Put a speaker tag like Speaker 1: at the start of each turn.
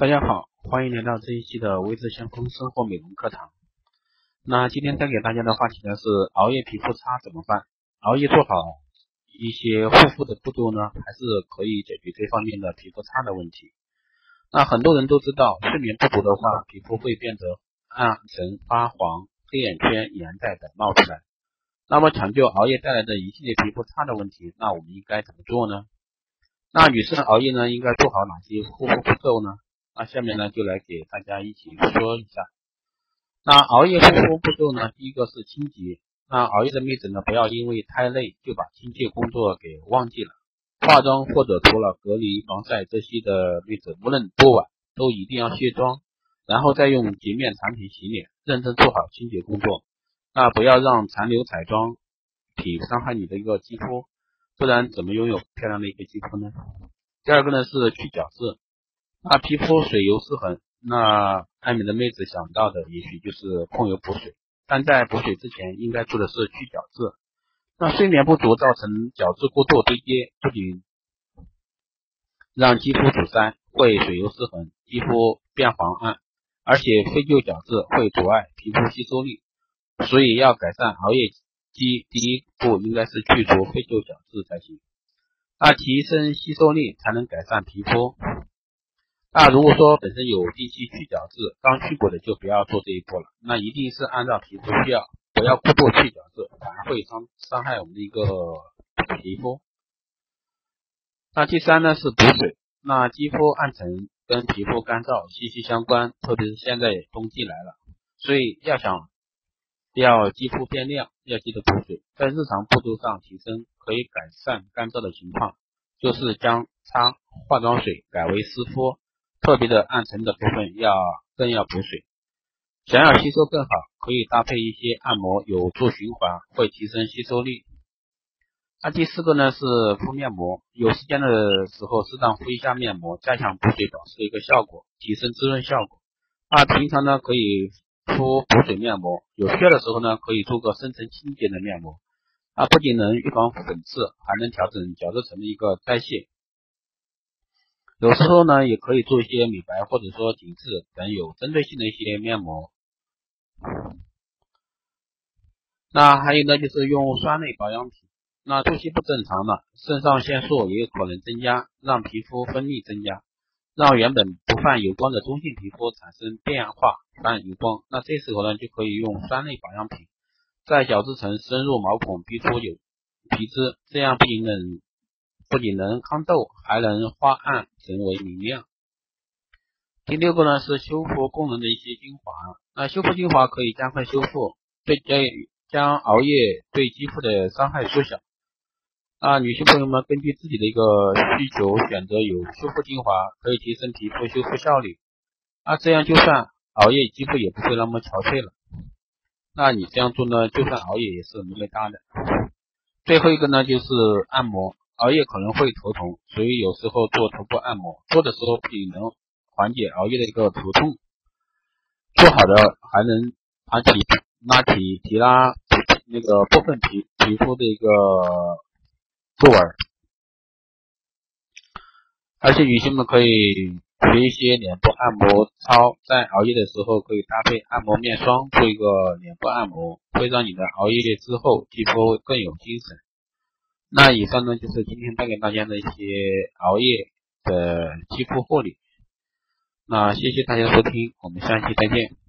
Speaker 1: 大家好，欢迎来到这一期的微智先锋生活美容课堂。那今天带给大家的话题呢是熬夜皮肤差怎么办？熬夜做好一些护肤的步骤呢，还是可以解决这方面的皮肤差的问题。那很多人都知道，睡眠不足的话，皮肤会变得暗沉、发黄、黑眼圈、眼袋等冒出来。那么抢救熬夜带来的一系列皮肤差的问题，那我们应该怎么做呢？那女生熬夜呢，应该做好哪些护肤步骤呢？那下面呢，就来给大家一起说一下。那熬夜护肤步骤呢，第一个是清洁。那熬夜的妹子呢，不要因为太累就把清洁工作给忘记了。化妆或者涂了隔离、防晒这些的妹子，无论多晚都一定要卸妆，然后再用洁面产品洗脸，认真做好清洁工作。那不要让残留彩妆品伤害你的一个肌肤。不然怎么拥有漂亮的一个肌肤呢？第二个呢是去角质，那皮肤水油失衡，那爱美的妹子想到的也许就是控油补水，但在补水之前应该做的是去角质。那睡眠不足造成角质过度堆积，不仅让肌肤阻塞，会水油失衡，肌肤变黄暗，而且废旧角质会阻碍皮肤吸收力，所以要改善熬夜。肌第一步应该是去除废旧角质才行，那提升吸收力才能改善皮肤。那如果说本身有定期去角质，刚去过的就不要做这一步了。那一定是按照皮肤需要，不要过度去角质，反而会伤伤害我们的一个皮肤。那第三呢是补水，那肌肤暗沉跟皮肤干燥息息相关，特别是现在冬季来了，所以要想。要肌肤变亮，要记得补水。在日常步骤上提升，可以改善干燥的情况，就是将擦化妆水改为湿敷，特别的暗沉的部分要更要补水。想要吸收更好，可以搭配一些按摩，有助循环，会提升吸收力。那第四个呢是敷面膜，有时间的时候适当敷一下面膜，加强补水保湿的一个效果，提升滋润效果。那平常呢可以。敷补水面膜，有需要的时候呢，可以做个深层清洁的面膜，啊，不仅能预防粉刺，还能调整角质层的一个代谢。有时候呢，也可以做一些美白或者说紧致等有针对性的一些面膜。那还有呢，就是用酸类保养品。那作息不正常了，肾上腺素也有可能增加，让皮肤分泌增加。让原本不泛油光的中性皮肤产生变化泛油光，那这时候呢就可以用酸类保养品，在角质层深入毛孔逼出有皮脂，这样不仅能不仅能抗痘，还能化暗成为明亮。第六个呢是修复功能的一些精华，那修复精华可以加快修复，对将将熬夜对肌肤的伤害缩小。啊，女性朋友们根据自己的一个需求选择有修复精华，可以提升皮肤修复效率。啊，这样就算熬夜，肌肤也不会那么憔悴了。那你这样做呢，就算熬夜也是没味大的。最后一个呢，就是按摩。熬夜可能会头痛，所以有时候做头部按摩，做的时候不仅能缓解熬夜的一个头痛，做好的还能拉提拉提提拉那个部分皮皮肤的一个。皱纹，而且女性们可以学一些脸部按摩操，在熬夜的时候可以搭配按摩面霜做一个脸部按摩，会让你的熬夜之后肌肤更有精神。那以上呢就是今天带给大家的一些熬夜的肌肤护理。那谢谢大家收听，我们下期再见。